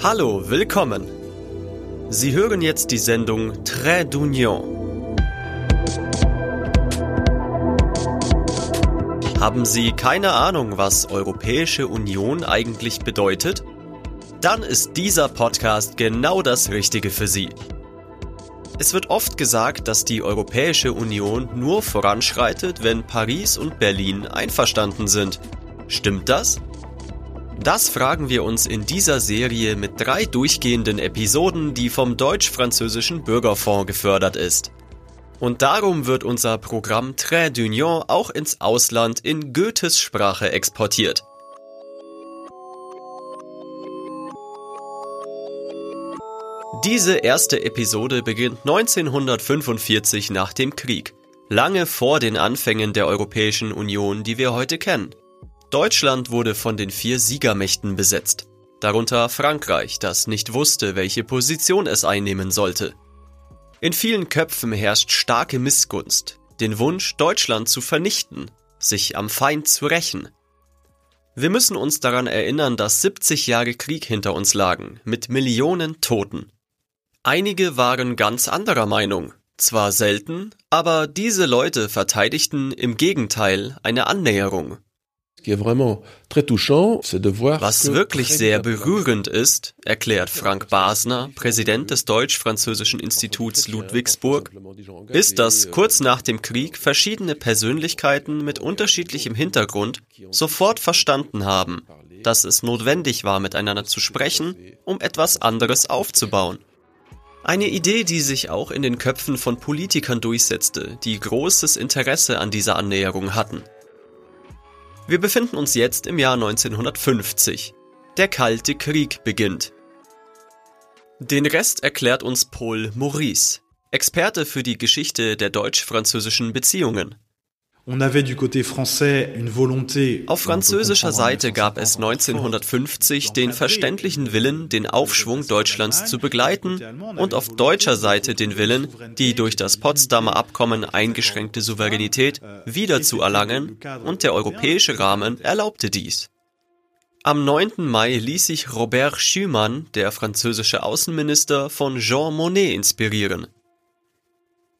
Hallo, willkommen. Sie hören jetzt die Sendung Très d'Union. Haben Sie keine Ahnung, was Europäische Union eigentlich bedeutet? Dann ist dieser Podcast genau das Richtige für Sie. Es wird oft gesagt, dass die Europäische Union nur voranschreitet, wenn Paris und Berlin einverstanden sind. Stimmt das? Das fragen wir uns in dieser Serie mit drei durchgehenden Episoden, die vom deutsch-französischen Bürgerfonds gefördert ist. Und darum wird unser Programm Très d'Union auch ins Ausland in Goethes Sprache exportiert. Diese erste Episode beginnt 1945 nach dem Krieg, lange vor den Anfängen der Europäischen Union, die wir heute kennen. Deutschland wurde von den vier Siegermächten besetzt, darunter Frankreich, das nicht wusste, welche Position es einnehmen sollte. In vielen Köpfen herrscht starke Missgunst, den Wunsch, Deutschland zu vernichten, sich am Feind zu rächen. Wir müssen uns daran erinnern, dass 70 Jahre Krieg hinter uns lagen, mit Millionen Toten. Einige waren ganz anderer Meinung, zwar selten, aber diese Leute verteidigten im Gegenteil eine Annäherung, was wirklich sehr berührend ist, erklärt Frank Basner, Präsident des Deutsch-Französischen Instituts Ludwigsburg, ist, dass kurz nach dem Krieg verschiedene Persönlichkeiten mit unterschiedlichem Hintergrund sofort verstanden haben, dass es notwendig war, miteinander zu sprechen, um etwas anderes aufzubauen. Eine Idee, die sich auch in den Köpfen von Politikern durchsetzte, die großes Interesse an dieser Annäherung hatten. Wir befinden uns jetzt im Jahr 1950. Der Kalte Krieg beginnt. Den Rest erklärt uns Paul Maurice, Experte für die Geschichte der deutsch-französischen Beziehungen. Auf französischer Seite gab es 1950 den verständlichen Willen, den Aufschwung Deutschlands zu begleiten und auf deutscher Seite den Willen, die durch das Potsdamer Abkommen eingeschränkte Souveränität wiederzuerlangen und der europäische Rahmen erlaubte dies. Am 9. Mai ließ sich Robert Schumann, der französische Außenminister, von Jean Monnet inspirieren.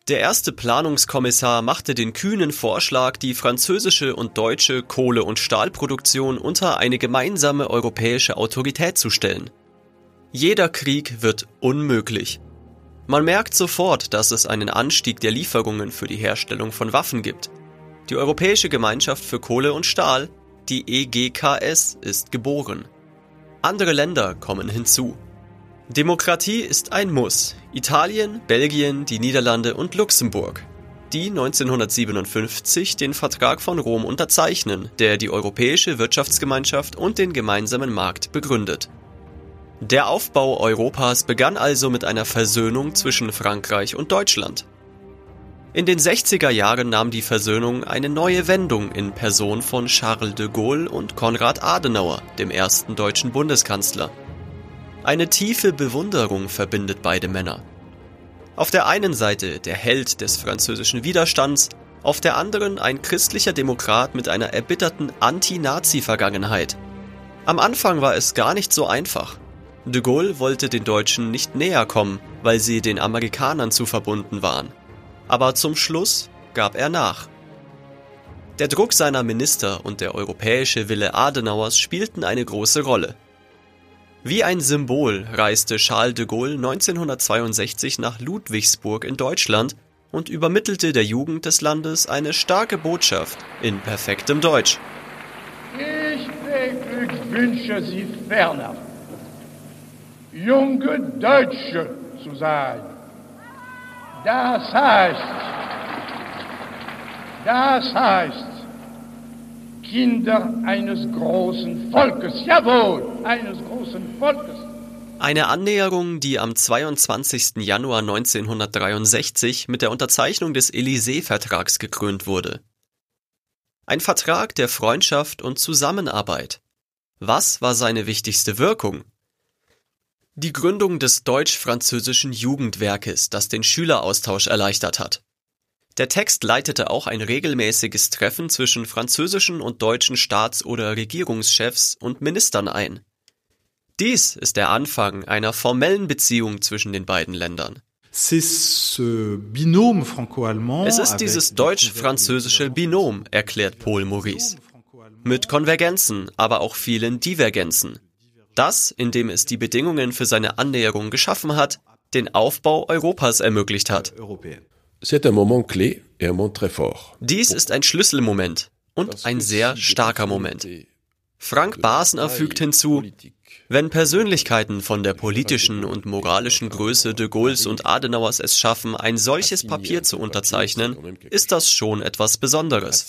Der erste Planungskommissar machte den kühnen Vorschlag, die französische und deutsche Kohle- und Stahlproduktion unter eine gemeinsame europäische Autorität zu stellen. Jeder Krieg wird unmöglich. Man merkt sofort, dass es einen Anstieg der Lieferungen für die Herstellung von Waffen gibt. Die Europäische Gemeinschaft für Kohle und Stahl, die EGKS, ist geboren. Andere Länder kommen hinzu. Demokratie ist ein Muss. Italien, Belgien, die Niederlande und Luxemburg, die 1957 den Vertrag von Rom unterzeichnen, der die Europäische Wirtschaftsgemeinschaft und den gemeinsamen Markt begründet. Der Aufbau Europas begann also mit einer Versöhnung zwischen Frankreich und Deutschland. In den 60er Jahren nahm die Versöhnung eine neue Wendung in Person von Charles de Gaulle und Konrad Adenauer, dem ersten deutschen Bundeskanzler. Eine tiefe Bewunderung verbindet beide Männer. Auf der einen Seite der Held des französischen Widerstands, auf der anderen ein christlicher Demokrat mit einer erbitterten Anti-Nazi-Vergangenheit. Am Anfang war es gar nicht so einfach. De Gaulle wollte den Deutschen nicht näher kommen, weil sie den Amerikanern zu verbunden waren. Aber zum Schluss gab er nach. Der Druck seiner Minister und der europäische Wille Adenauers spielten eine große Rolle. Wie ein Symbol reiste Charles de Gaulle 1962 nach Ludwigsburg in Deutschland und übermittelte der Jugend des Landes eine starke Botschaft in perfektem Deutsch. Ich beglückwünsche Sie ferner, junge Deutsche zu sein. Das heißt, das heißt, Kinder eines großen Volkes. Jawohl, eines großen Volkes. Eine Annäherung, die am 22. Januar 1963 mit der Unterzeichnung des Élysée-Vertrags gekrönt wurde. Ein Vertrag der Freundschaft und Zusammenarbeit. Was war seine wichtigste Wirkung? Die Gründung des deutsch-französischen Jugendwerkes, das den Schüleraustausch erleichtert hat. Der Text leitete auch ein regelmäßiges Treffen zwischen französischen und deutschen Staats- oder Regierungschefs und Ministern ein. Dies ist der Anfang einer formellen Beziehung zwischen den beiden Ländern. Es ist dieses deutsch-französische Binom, erklärt Paul Maurice. Mit Konvergenzen, aber auch vielen Divergenzen. Das, indem es die Bedingungen für seine Annäherung geschaffen hat, den Aufbau Europas ermöglicht hat. Dies ist ein Schlüsselmoment und ein sehr starker Moment. Frank Basner fügt hinzu, wenn Persönlichkeiten von der politischen und moralischen Größe de Gaulles und Adenauers es schaffen, ein solches Papier zu unterzeichnen, ist das schon etwas Besonderes.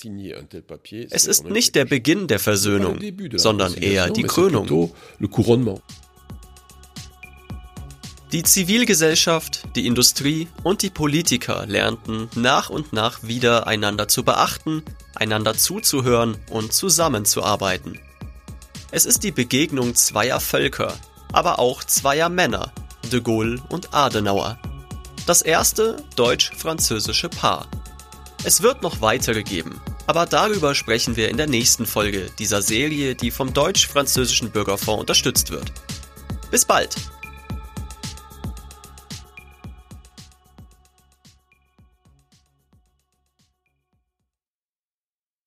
Es ist nicht der Beginn der Versöhnung, sondern eher die Krönung. Die Zivilgesellschaft, die Industrie und die Politiker lernten nach und nach wieder einander zu beachten, einander zuzuhören und zusammenzuarbeiten. Es ist die Begegnung zweier Völker, aber auch zweier Männer, de Gaulle und Adenauer. Das erste deutsch-französische Paar. Es wird noch weitere geben, aber darüber sprechen wir in der nächsten Folge dieser Serie, die vom deutsch-französischen Bürgerfonds unterstützt wird. Bis bald!